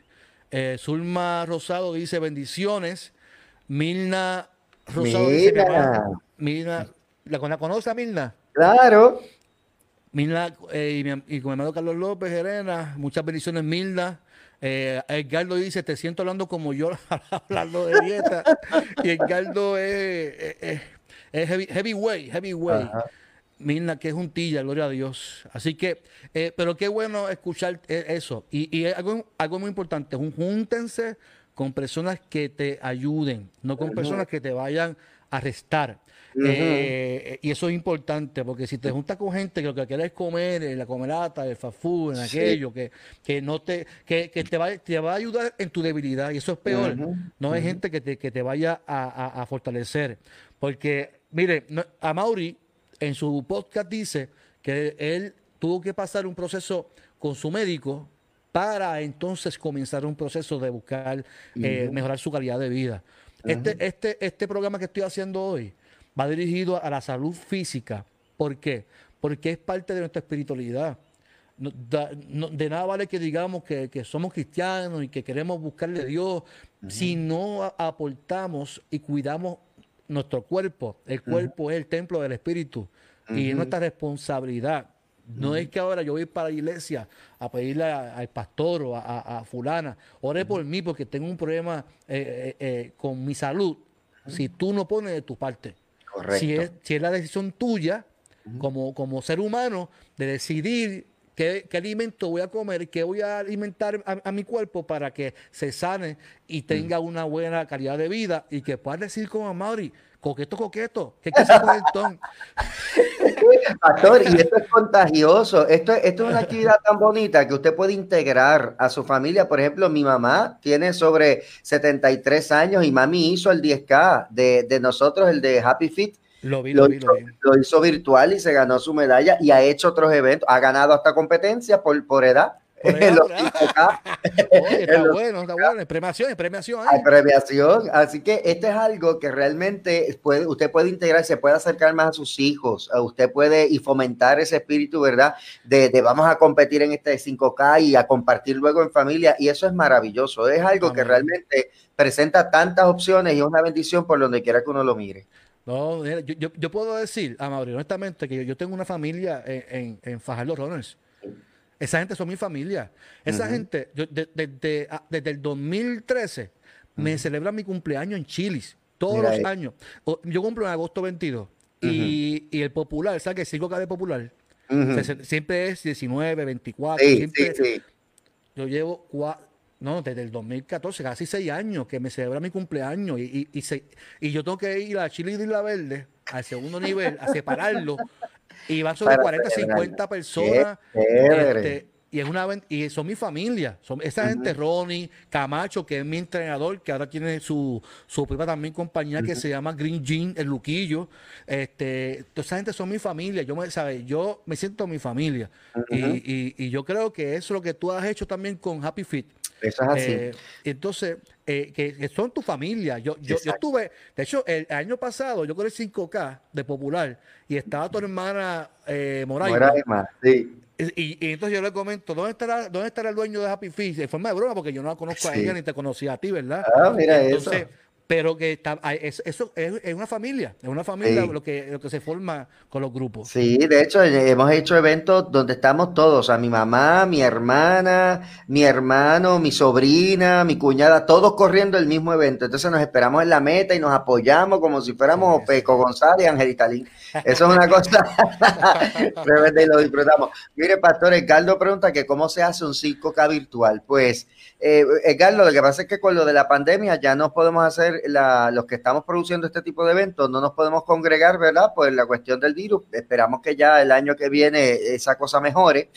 Eh, Zulma Rosado dice bendiciones. Milna Rosado dice Milna, ¿la, conoce a Milna? Claro. Milna eh, y, mi, y con mi hermano Carlos López, Herena, muchas bendiciones, Milna. Eh, Edgardo dice, te siento hablando como yo, hablando de dieta. y Edgardo es, es, es heavy, heavyweight, heavyweight. Mirna, que es un tilla, gloria a Dios. Así que, eh, pero qué bueno escuchar eh, eso. Y, algo, algo muy importante, júntense con personas que te ayuden, no con personas que te vayan a restar. Eh, y eso es importante, porque si te juntas con gente que lo que quieres es comer, en la comerata, el fast food, en aquello, que, que no te, que, te, va, te va a ayudar en tu debilidad, y eso es peor. No es gente que te, que te vaya a, fortalecer. Porque, mire, a Mauri en su podcast dice que él tuvo que pasar un proceso con su médico para entonces comenzar un proceso de buscar eh, mejorar su calidad de vida. Este, este, este programa que estoy haciendo hoy va dirigido a la salud física. ¿Por qué? Porque es parte de nuestra espiritualidad. de nada vale que digamos que, somos cristianos y que queremos buscarle a Dios si no aportamos y cuidamos nuestro cuerpo. El cuerpo es el templo del Espíritu y es nuestra responsabilidad No es que ahora yo voy para la iglesia a pedirle al pastor o a, fulana, ore por mí porque tengo un problema eh, eh, eh, con mi salud. Si tú no pones de tu parte. Si es, si es la decisión tuya, como, como ser humano, de decidir qué, alimento voy a comer, qué voy a alimentar a, mi cuerpo para que se sane y tenga una buena calidad de vida y que pueda decir como Mauri, coqueto, coqueto, ¿qué que con el ton? Pastor, y esto es contagioso. Esto, esto es una actividad tan bonita que usted puede integrar a su familia. Por ejemplo, mi mamá tiene sobre 73 años y mami hizo el 10K de, de nosotros, el de Happy Fit. Lo vi, lo, vi, hizo, lo, hizo virtual y se ganó su medalla y ha hecho otros eventos. Ha ganado hasta competencias por, por edad. está bueno, está bueno. Premiación, premiación. Hay premiación. Así que este es algo que realmente puede, usted puede integrar, se puede acercar más a sus hijos. Usted puede y fomentar ese espíritu, ¿verdad? De, de vamos a competir en este 5K y a compartir luego en familia. Y eso es maravilloso. Es algo que realmente presenta tantas opciones y es una bendición por donde quiera que uno lo mire. No, yo, yo, puedo decir, a Mauricio, honestamente, que yo, tengo una familia en, en, en Fajardo Runners. Esa gente son mi familia. Esa gente, yo, ah, desde el 2013, me celebra mi cumpleaños en Chilis, todos los años. Yo cumplo en agosto 22. y, el popular, ¿sabes qué? 5K de popular. siempre es 19, 24. siempre, Yo llevo cuatro no, desde el 2014, casi seis años que me celebra mi cumpleaños y, y, y, yo tengo que ir a Chile y la Verde, al segundo nivel, a separarlo. Y van sobre 40, 50 personas. Este, y es una y son mi familia. Son esa gente, Ronnie, Camacho, que es mi entrenador, que ahora tiene su, su propia también compañía que se llama Green Jean, el Luquillo. Este, toda esa gente son mi familia. Yo me, ¿sabes? Yo me siento mi familia. y, y, yo creo que eso es lo que tú has hecho también con Happy Fit. Eso es así. Eh, entonces, eh, que, son tu familia. Yo, yo, yo, estuve, de hecho, el año pasado yo corrí 5K de popular y estaba tu hermana eh, Moraima. sí. Y, entonces yo le comento, ¿dónde estará, ¿dónde estará el dueño de Happy Fish? En forma de broma, porque yo no la conozco a ella ni te conocía a ti, ¿verdad? Ah, mira entonces, eso pero que está, eso es, una familia, es una familia lo, que, lo que se forma con los grupos. Sí, de hecho hemos hecho eventos donde estamos todos, a mi mamá, mi hermana, mi hermano, mi sobrina, mi cuñada, todos corriendo el mismo evento. Entonces nos esperamos en la meta y nos apoyamos como si fuéramos Peco González y Angelita Lin. Eso es una cosa y lo disfrutamos. Mire, Pastor, Edgardo pregunta que cómo se hace un 5K virtual. Pues, eh, Edgardo, lo que pasa es que con lo de la pandemia ya no podemos hacer los que estamos produciendo este tipo de eventos no nos podemos congregar, ¿verdad? Por la cuestión del virus. Esperamos que ya el año que viene esa cosa mejore.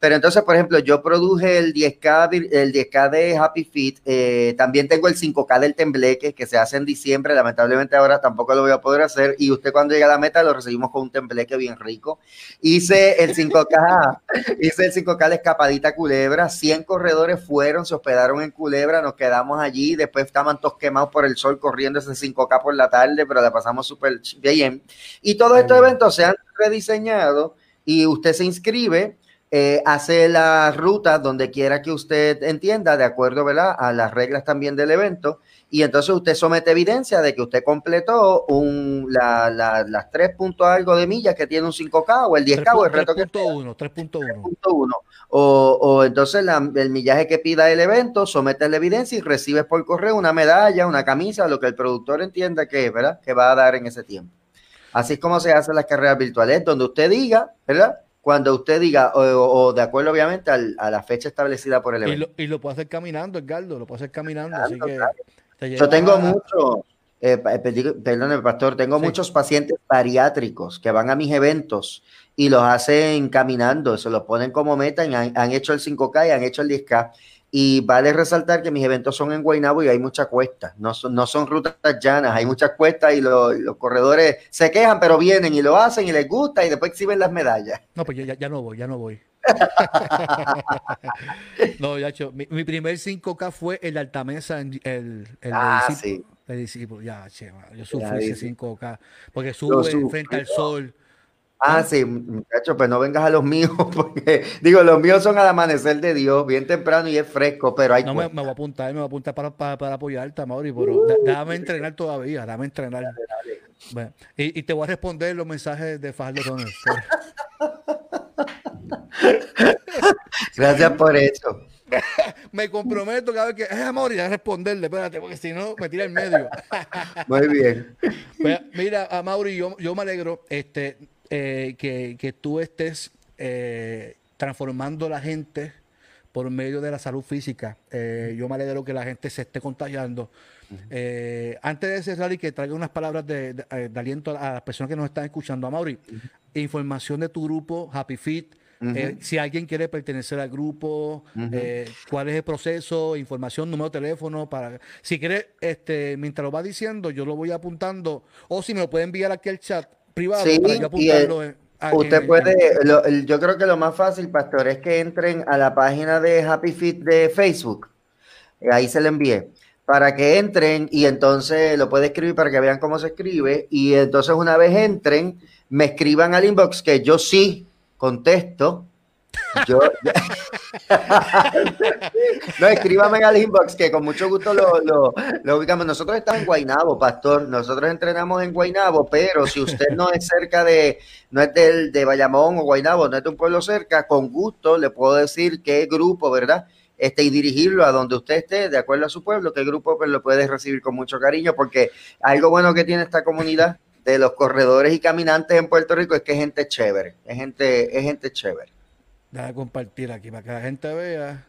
Pero entonces, por ejemplo, yo produje el 10K, el 10K de Happy Fit. Eh, también tengo el 5K del Tembleque que se hace en diciembre. Lamentablemente ahora tampoco lo voy a poder hacer. Y usted cuando llega a la meta lo recibimos con un Tembleque bien rico. Hice el 5K, hice el 5K de Escapadita Culebra. 100 corredores fueron, se hospedaron en Culebra. Nos quedamos allí. Después estaban todos quemados por el sol corriendo ese 5K por la tarde, pero la pasamos súper bien. Y todos estos eventos se han rediseñado y usted se inscribe eh, hace la ruta donde quiera que usted entienda, de acuerdo ¿verdad? a las reglas también del evento, y entonces usted somete evidencia de que usted completó un, la, las 3 puntos algo de millas que tiene un 5K o el 10K o el reto 3. que 3.1. O, o entonces el millaje que pida el evento, somete la evidencia y recibes por correo una medalla, una camisa, lo que el productor entienda que, ¿verdad? que va a dar en ese tiempo. Así es como se hacen las carreras virtuales, donde usted diga, ¿verdad? Cuando usted diga, o, de acuerdo obviamente a la fecha establecida por el evento. Y lo, puede hacer caminando, Edgardo, lo puede hacer caminando. Yo tengo mucho, eh, perdón, pastor, tengo muchos pacientes bariátricos que van a mis eventos y los hacen caminando, se los ponen como meta, y han, han hecho el 5K y han hecho el 10K. Y vale resaltar que mis eventos son en Guaynabo y hay mucha cuesta, no son, no son rutas llanas, hay muchas cuestas y los corredores se quejan, pero vienen y lo hacen y les gusta y después exhiben las medallas. No, pues ya, ya no voy, ya no voy. no, ya hecho, mi, mi, primer 5K fue el de Altamesa, el, el, ah, sí. el discípulo. Ya, che, yo sufrí ese 5K, porque sube frente al sol Ah, sí, muchacho, pues no vengas a los míos, porque digo, los míos son al amanecer de Dios, bien temprano y es fresco, pero hay. No, me, me, voy a apuntar, me voy a apuntar para, para, para apoyarte, Mauri, pero uh, déjame entrenar todavía, déjame entrenar. Bueno, y, y, te voy a responder los mensajes de Fajardo Roner. Gracias por eso. me comprometo cada vez que es amor y a responderle, espérate, porque si no me tira en medio. Muy bien. Pues, mira, a Mauri, yo, yo me alegro este, eh, que, que, tú estés eh, transformando la gente por medio de la salud física. Eh, yo me alegro que la gente se esté contagiando. antes de cerrar y que traiga unas palabras de, aliento a las personas que nos están escuchando, a Mauri, información de tu grupo Happy Fit, eh, si alguien quiere pertenecer al grupo, eh, cuál es el proceso, información, número de teléfono, para si quiere, este, mientras lo va diciendo, yo lo voy apuntando, o si me lo puede enviar aquí al chat privado para yo apuntarlo. usted puede, yo creo que lo más fácil, Pastor, es que entren a la página de Happy Fit de Facebook. Ahí se le envié para que entren y entonces lo puede escribir para que vean cómo se escribe y entonces una vez entren, me escriban al inbox que yo sí contesto. Yo, no, escríbame al inbox que con mucho gusto lo, lo, ubicamos. Nosotros estamos en Guainabo, pastor. Nosotros entrenamos en Guainabo, pero si usted no es cerca de, no es del, de Bayamón o Guainabo, no es de un pueblo cerca, con gusto le puedo decir qué grupo, ¿verdad? Este, y dirigirlo a donde usted esté, de acuerdo a su pueblo, qué grupo pues, lo puede recibir con mucho cariño, porque algo bueno que tiene esta comunidad de los corredores y caminantes en Puerto Rico es que es gente chévere, es gente, es gente chévere. Déjame compartir aquí para que la gente vea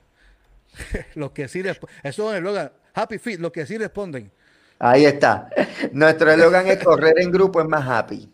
los que sí responden. Eso es el eslogan, Happy Fit, los que sí responden. Ahí está. Nuestro eslogan es correr en grupo es más happy.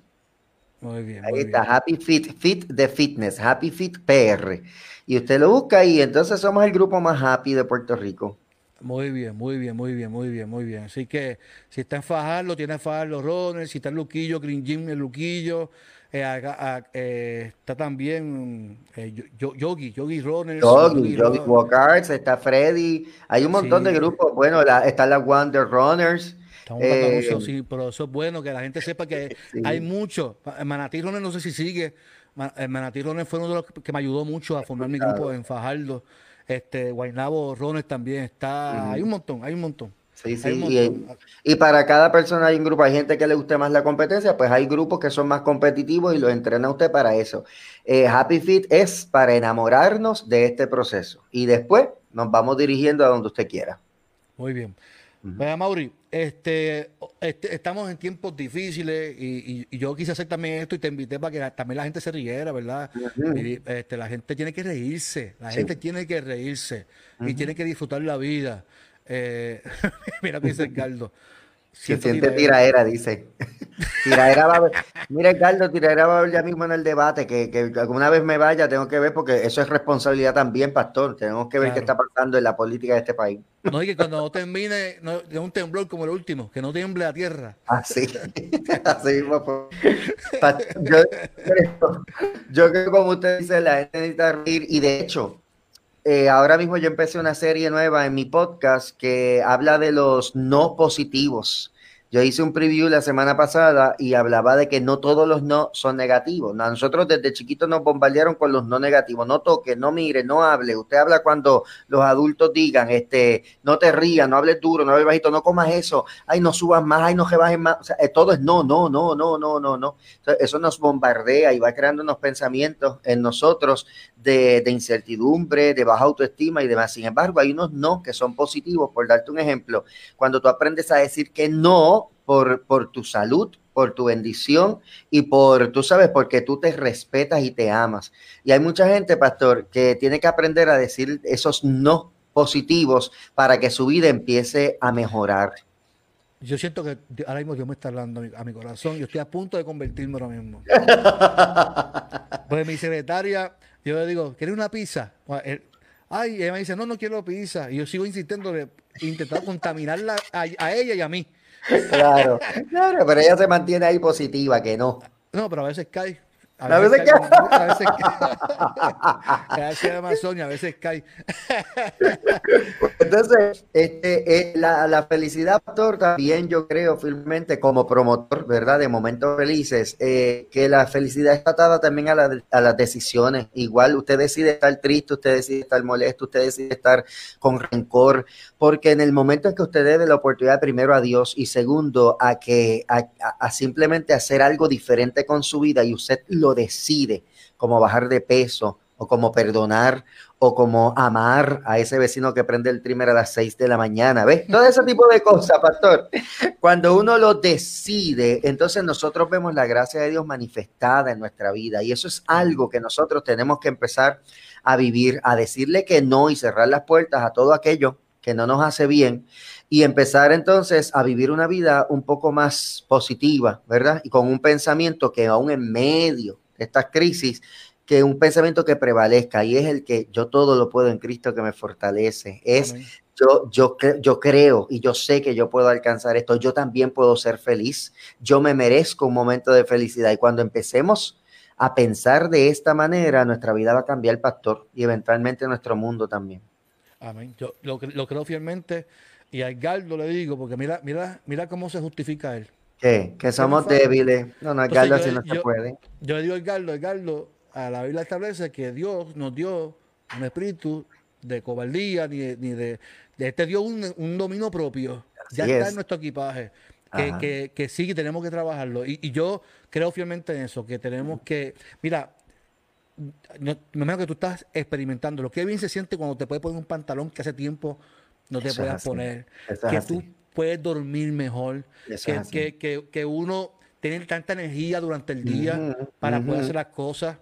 Muy bien. Ahí está, Happy Fit, Fit de Fitness, Happy Fit PR. Y usted lo busca y entonces somos el grupo más happy de Puerto Rico. Muy bien, muy bien, muy bien, muy bien, muy bien. Así que si está en Fajardo, tiene Fajardo Runners, si está en Luquillo, Green Gym en Luquillo, eh, eh, está también eh, Yogi, Yogi Runners. Yogi, Yogi, Walkers, está Freddy, hay un montón de grupos, bueno, la, está la Wonder Runners. Estamos eh, sí, pero eso es bueno que la gente sepa que hay mucho. Manatí Runners no sé si sigue. Manatí Runners fue uno de los que me ayudó mucho a formar mi grupo en Fajardo. Este, Guaynabo Rones también está. Hay un montón, hay un montón. Sí, sí, y, para cada persona hay un grupo, hay gente que le guste más la competencia, pues hay grupos que son más competitivos y los entrena usted para eso. Eh, Happy Fit es para enamorarnos de este proceso y después nos vamos dirigiendo a donde usted quiera. Muy bien. Vea, Mauri, este, este, estamos en tiempos difíciles y, yo quise hacer también esto y te invité para que también la gente se riera, ¿verdad? este, la gente tiene que reírse, la gente tiene que reírse y tiene que disfrutar la vida. Eh, mira que dice Caldo. Se siente tiraera, dice. tiraera va a. Mira, Ricardo, tiraera va a ver ya mismo en el debate, que, que, alguna vez me vaya, tengo que ver, porque eso es responsabilidad también, pastor. Tenemos que ver qué está pasando en la política de este país. No, y que cuando no termine no, de un temblor como el último, que no tiemble la tierra. Así, así mismo. Yo, yo creo, como usted dice, la gente necesita reír, y de hecho, eh, ahora mismo yo empecé una serie nueva en mi podcast que habla de los no positivos. Yo hice un preview la semana pasada y hablaba de que no todos los no son negativos. Nosotros desde chiquitos nos bombardearon con los no negativos. No toque, no mire, no hable. Usted habla cuando los adultos digan, este, no te rías, no hables duro, no hables bajito, no comas eso. Ay, no subas más, ay, no bajes más. Eh, todo es no, no, no, no, no, no, no. eso nos bombardea y va creando unos pensamientos en nosotros de, de incertidumbre, de baja autoestima y demás. Sin embargo, hay unos no que son positivos. Por darte un ejemplo, cuando tú aprendes a decir que no, por, por tu salud, por tu bendición y por, tú sabes, porque tú te respetas y te amas. Y hay mucha gente, pastor, que tiene que aprender a decir esos no positivos para que su vida empiece a mejorar. Yo siento que ahora mismo Dios me está hablando a mi, corazón. Yo estoy a punto de convertirme ahora mismo. pues mi secretaria, yo le digo, ¿quieres una pizza? Ay, ella me dice, no, no quiero pizza. Y yo sigo insistiendo de intentar contaminarla a ella y a mí. Claro, claro, pero ella se mantiene ahí positiva, que no. No, pero a veces cae. A veces, cae. A veces cae. a veces a veces cae. Entonces, este, eh, la, la, felicidad, doctor, también yo creo firmemente como promotor, ¿verdad? De momentos felices, eh, que la felicidad está atada también a, la, a las decisiones. Igual usted decide estar triste, usted decide estar molesto, usted decide estar con rencor, porque en el momento en que usted dé la oportunidad primero a Dios y segundo a que a, a simplemente hacer algo diferente con su vida y usted lo decide, como bajar de peso, o como perdonar, o como amar a ese vecino que prende el trimmer a las 6 de la mañana. ¿Ves? Todo ese tipo de cosas, pastor. Cuando uno lo decide, entonces nosotros vemos la gracia de Dios manifestada en nuestra vida. Y eso es algo que nosotros tenemos que empezar a vivir, a decirle que no y cerrar las puertas a todo aquello que no nos hace bien y empezar entonces a vivir una vida un poco más positiva, ¿verdad? Y con un pensamiento que aún en medio de estas crisis, que un pensamiento que prevalezca y es el que yo todo lo puedo en Cristo que me fortalece. Es yo, yo, yo creo y yo sé que yo puedo alcanzar esto, yo también puedo ser feliz, yo me merezco un momento de felicidad y cuando empecemos a pensar de esta manera, nuestra vida va a cambiar, pastor, y eventualmente nuestro mundo también. Amén. Yo lo, lo creo fielmente y a Edgardo le digo, porque mira, mira, mira cómo se justifica él. ¿Qué? Que somos débiles. No, no, Edgardo así no se puede. Yo le digo a Edgardo, Edgardo, a la Biblia establece que Dios nos dio un espíritu de cobardía, ni de, ni de, de este dio un, un dominio propio. ya está en nuestro equipaje. Que, que, que, sí, tenemos que trabajarlo. Y, y, yo creo fielmente en eso, que tenemos que. Mira, me imagino que tú estás experimentando. Lo que bien se siente cuando te puedes poner un pantalón que hace tiempo no te puedas poner. que tú puedes dormir mejor. Que, que, que, uno tiene tanta energía durante el día para poder hacer las cosas.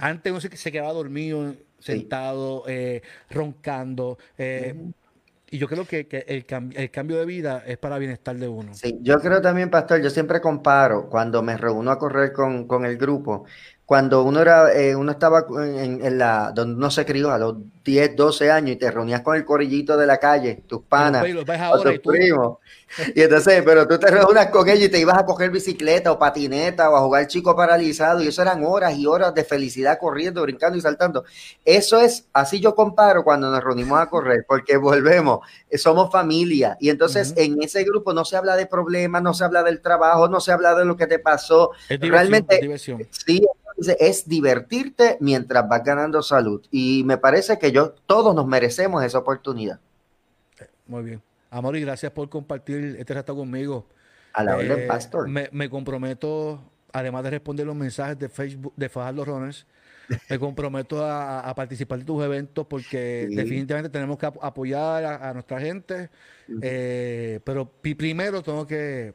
Antes uno se quedaba dormido, sentado, eh, roncando. Eh, y yo creo que, el, el, cambio de vida es para bienestar de uno. Sí, yo creo también, Pastor, yo siempre comparo cuando me reúno a correr con, con el grupo, cuando uno era, eh, uno estaba en, la, donde uno se crió a los 10, 12 años y te reunías con el corillito de la calle, tus panas, o tus primos. Y entonces, pero tú te reunas con ellos y te ibas a coger bicicleta o patineta o a jugar chico paralizado y eso eran horas y horas de felicidad corriendo, brincando y saltando. Eso es, así yo comparo cuando nos reunimos a correr, porque volvemos, eh, somos familia y entonces en ese grupo no se habla de problemas, no se habla del trabajo, no se habla de lo que te pasó. Realmente, sí, es divertirte mientras vas ganando salud. Y me parece que yo, todos nos merecemos esa oportunidad. Muy bien. Amor, y gracias por compartir este rato conmigo. A la orden, eh, Pastor. Me, comprometo, además de responder los mensajes de Facebook de Fajardo Runners, me comprometo a, participar de tus eventos porque definitivamente tenemos que apoyar a, nuestra gente. Eh, pero primero tengo que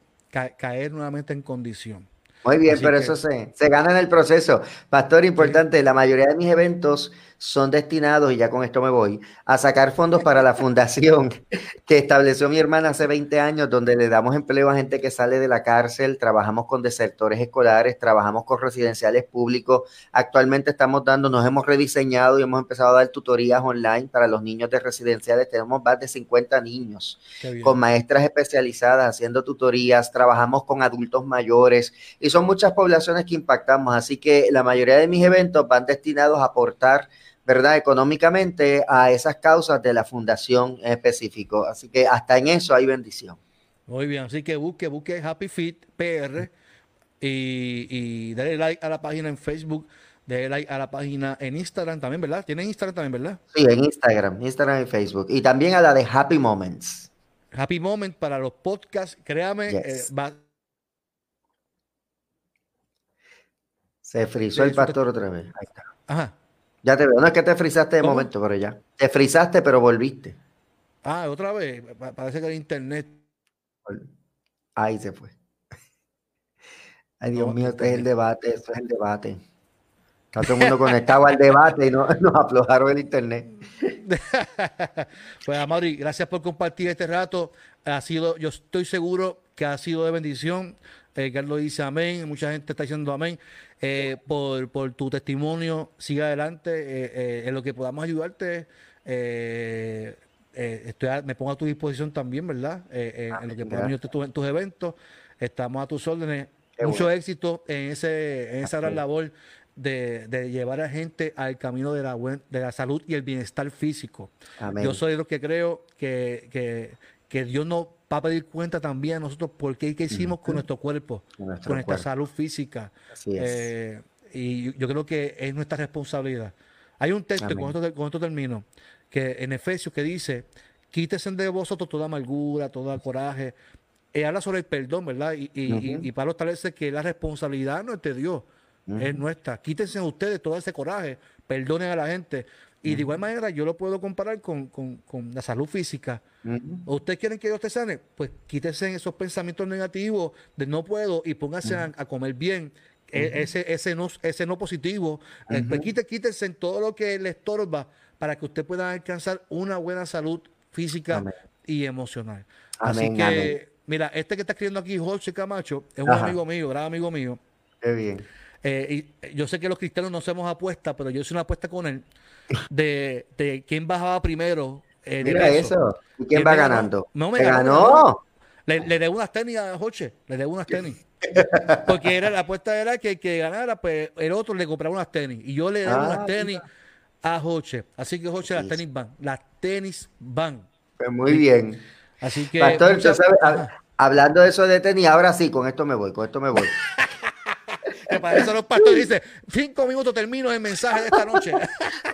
caer nuevamente en condición. Muy bien, pero eso se, se gana en el proceso. Pastor, importante, la mayoría de mis eventos son destinados, y ya con esto me voy, a sacar fondos para la fundación que estableció mi hermana hace 20 años, donde le damos empleo a gente que sale de la cárcel, trabajamos con desertores escolares, trabajamos con residenciales públicos. Actualmente estamos dando, nos hemos rediseñado y hemos empezado a dar tutorías online para los niños de residenciales. Tenemos más de 50 niños con maestras especializadas haciendo tutorías, trabajamos con adultos mayores y son muchas poblaciones que impactamos. Así que la mayoría de mis eventos van destinados a aportar ¿verdad? Económicamente a esas causas de la fundación en específico. Así que hasta en eso hay bendición. Muy bien, así que busque, busque Happy Fit PR y, y dale like a la página en Facebook, dale like a la página en Instagram también, ¿verdad? ¿Tiene Instagram también, verdad? Sí, en Instagram, Instagram y Facebook. Y también a la de Happy Moments. Happy Moments para los podcasts, créame, eh, Se frizó el pastor otra vez. Ahí está. Ajá. Ya te veo. No es que te frizaste de momento, pero ya. Te frizaste, pero volviste. Ah, otra vez. Parece que el internet. Ahí se fue. Ay, Dios mío, este es el debate. Esto es el debate. Está todo el mundo conectado al debate y no, nos aflojaron el internet. pues, Amaury, gracias por compartir este rato. Ha sido, yo estoy seguro que ha sido de bendición. Eh, Carlos dice amén. Mucha gente está diciendo amén. Eh, por, por, tu testimonio. Sigue adelante eh, en lo que podamos ayudarte. estoy me pongo a tu disposición también, ¿verdad? en lo que podamos ayudarte en tus eventos. Estamos a tus órdenes. Mucho éxito en, ese, en esa gran labor de, de, llevar a gente al camino de la, de la salud y el bienestar físico. Yo soy de los que creo que, que, que Dios no va a pedir cuenta también a nosotros por qué, hicimos con nuestro cuerpo, con, nuestra salud física. Eh, y yo creo que es nuestra responsabilidad. Hay un texto, con esto, con esto termino, que en Efesios que dice, quítese de vosotros toda amargura, todo coraje. Eh, habla sobre el perdón, ¿verdad? Y, y, y, Pablo establece que la responsabilidad no es de Dios, es nuestra. Quítense ustedes todo ese coraje, perdonen a la gente. Y de igual manera yo lo puedo comparar con, la salud física. ¿O ¿Ustedes quieren que Dios te sane? Pues quítense esos pensamientos negativos de no puedo y pónganse a, comer bien. E, ese, ese, no, ese no positivo. Uh pues quítense en todo lo que le estorba para que usted pueda alcanzar una buena salud física y emocional. Así que, mira, este que está escribiendo aquí, Jorge Camacho, es un amigo mío, gran amigo mío. Qué bien. Eh, y yo sé que los cristianos no hacemos apuesta, pero yo hice una apuesta con él de, de quién bajaba primero. Eh, Mira eso. ¿Y quién va ganando? No me ganó. Le, le debo unas tenis a Jorge, le debo unas tenis. Porque era, la apuesta era que el que ganara, pues el otro le compraba unas tenis. Y yo le debo unas ah, tenis a Jorge. Así que Jorge, las tenis van. Las tenis van. Pues muy bien. Así que. Pastor, hablando de eso de tenis, ahora sí, con esto me voy, con esto me voy. Que para eso los pastores dicen, cinco minutos termino el mensaje de esta noche.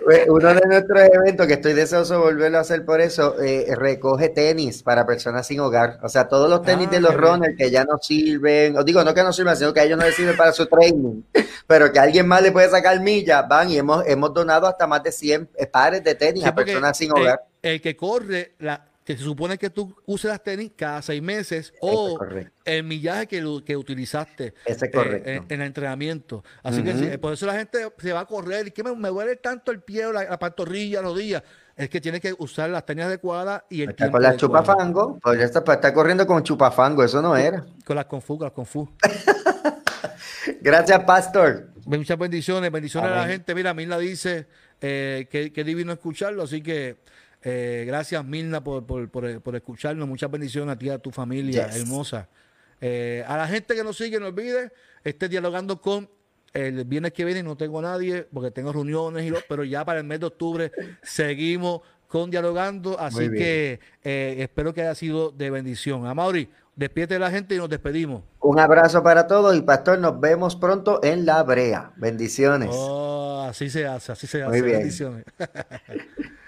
Pues, uno de nuestros eventos, que estoy deseoso de volverlo a hacer por eso, eh, recoge tenis para personas sin hogar. O sea, todos los tenis de ah, los runners que ya no sirven, os digo, no que no sirven, sino que a ellos no les sirven para su training, pero que alguien más le puede sacar millas, van y hemos, hemos donado hasta más de 100 pares de tenis a personas sin hogar. el que corre la, que se supone que tú uses las tenis cada seis meses o el millaje que, que utilizaste eh, en, el entrenamiento. Así que por eso la gente se va a correr. y que me, duele tanto el pie, la, la pantorrilla, los días? Es que tiene que usar las tenis adecuadas y el está con la chupafango, pues ya está, está corriendo con chupafango, eso no era. Con las confu, con las confu. Gracias, Pastor. Muchas bendiciones, bendiciones a la gente. Mira, Mila dice eh, que, que divino escucharlo, así que eh, gracias, Milna, por, por, escucharnos. Muchas bendiciones a ti y a tu familia hermosa. Eh, a la gente que nos sigue, no olvide, esté dialogando con el viernes que viene. No tengo a nadie porque tengo reuniones, y lo, pero ya para el mes de octubre seguimos con dialogando. Así que eh, espero que haya sido de bendición. A Mauri, despierte la gente y nos despedimos. Un abrazo para todos y pastor, nos vemos pronto en la brea. Bendiciones. Oh, así se hace, así se hace. Bendiciones.